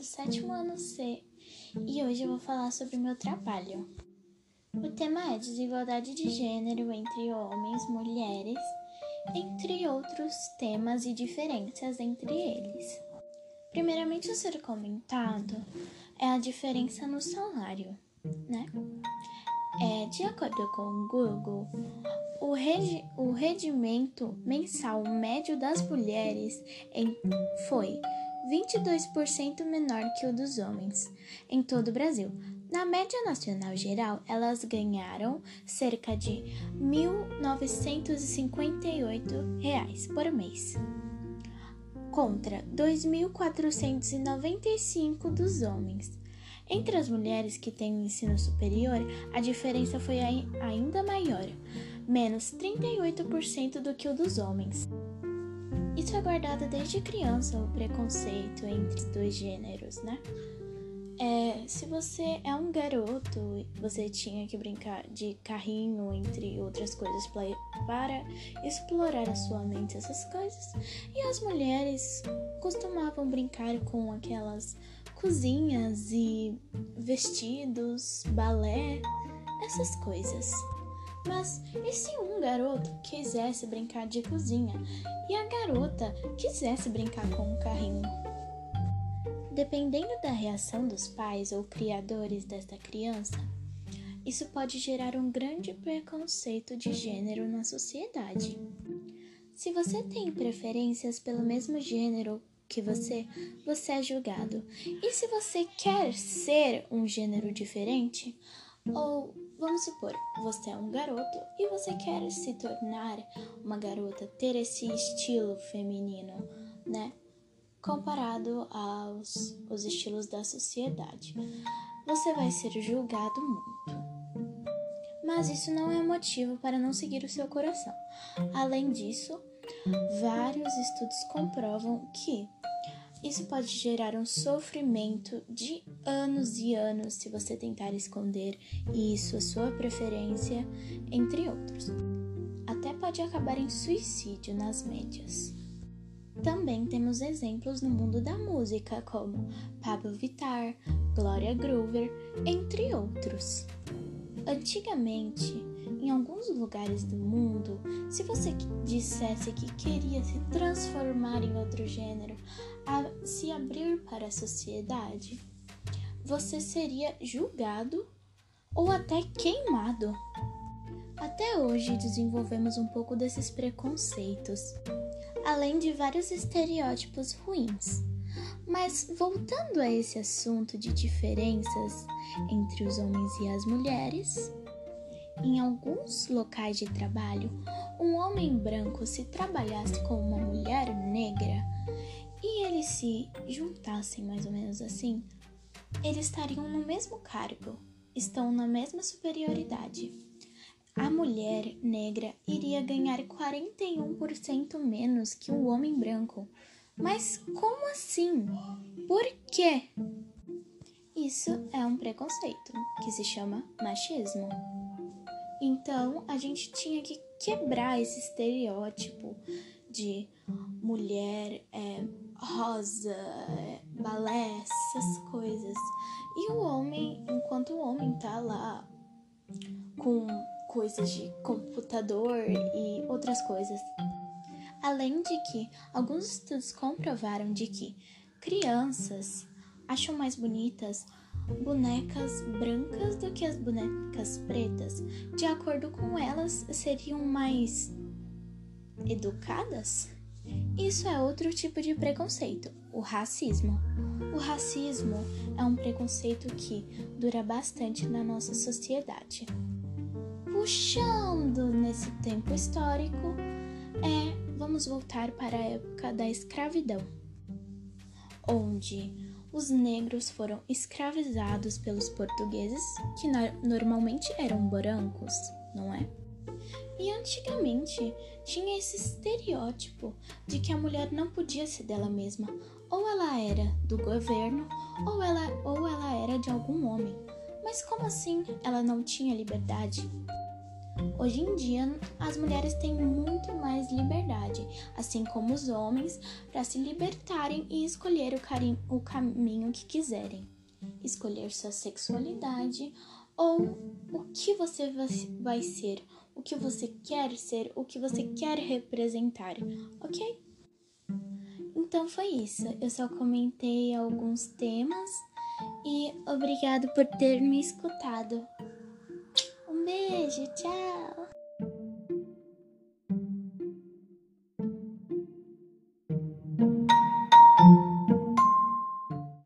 do sétimo ano C e hoje eu vou falar sobre meu trabalho. O tema é desigualdade de gênero entre homens, mulheres, entre outros temas e diferenças entre eles. Primeiramente a ser comentado é a diferença no salário, né? É, de acordo com o Google, o, regi o rendimento mensal médio das mulheres em, foi 22% menor que o dos homens em todo o Brasil. Na média nacional geral, elas ganharam cerca de R$ 1.958 por mês, contra R$ 2.495 dos homens. Entre as mulheres que têm ensino superior, a diferença foi ainda maior, menos 38% do que o dos homens. Isso é guardado desde criança, o preconceito entre dois gêneros, né? É, se você é um garoto, você tinha que brincar de carrinho, entre outras coisas, para explorar a sua mente, essas coisas. E as mulheres costumavam brincar com aquelas cozinhas e vestidos, balé, essas coisas. Mas e se um garoto quisesse brincar de cozinha e a garota quisesse brincar com um carrinho? Dependendo da reação dos pais ou criadores desta criança, isso pode gerar um grande preconceito de gênero na sociedade. Se você tem preferências pelo mesmo gênero que você, você é julgado. E se você quer ser um gênero diferente, ou vamos supor, você é um garoto e você quer se tornar uma garota, ter esse estilo feminino, né? Comparado aos os estilos da sociedade. Você vai ser julgado muito. Mas isso não é motivo para não seguir o seu coração. Além disso, vários estudos comprovam que isso pode gerar um sofrimento de anos e anos se você tentar esconder isso, a sua preferência, entre outros. Até pode acabar em suicídio nas médias. Também temos exemplos no mundo da música, como Pablo Vittar, Gloria Groover, entre outros. Antigamente, em alguns lugares do mundo, se você dissesse que queria se transformar em outro gênero, a se abrir para a sociedade, você seria julgado ou até queimado. Até hoje desenvolvemos um pouco desses preconceitos, além de vários estereótipos ruins. Mas voltando a esse assunto de diferenças entre os homens e as mulheres, em alguns locais de trabalho, um homem branco se trabalhasse com uma mulher negra e eles se juntassem mais ou menos assim, eles estariam no mesmo cargo, estão na mesma superioridade. A mulher negra iria ganhar 41% menos que o homem branco. Mas como assim? Por quê? Isso é um preconceito que se chama machismo. Então a gente tinha que quebrar esse estereótipo de mulher é, rosa, é, balé, essas coisas. E o homem, enquanto o homem tá lá com coisas de computador e outras coisas. Além de que alguns estudos comprovaram de que crianças acham mais bonitas bonecas brancas do que as bonecas pretas. De acordo com elas, seriam mais educadas? Isso é outro tipo de preconceito, o racismo. O racismo é um preconceito que dura bastante na nossa sociedade. Puxando nesse tempo histórico, é, vamos voltar para a época da escravidão, onde os negros foram escravizados pelos portugueses, que normalmente eram brancos, não é? E antigamente tinha esse estereótipo de que a mulher não podia ser dela mesma, ou ela era do governo, ou ela, ou ela era de algum homem. Mas como assim ela não tinha liberdade? Hoje em dia, as mulheres têm muito mais liberdade assim como os homens, para se libertarem e escolher o, o caminho que quiserem. Escolher sua sexualidade ou o que você vai ser, o que você quer ser, o que você quer representar, ok? Então foi isso. Eu só comentei alguns temas e obrigado por ter me escutado. 睡觉。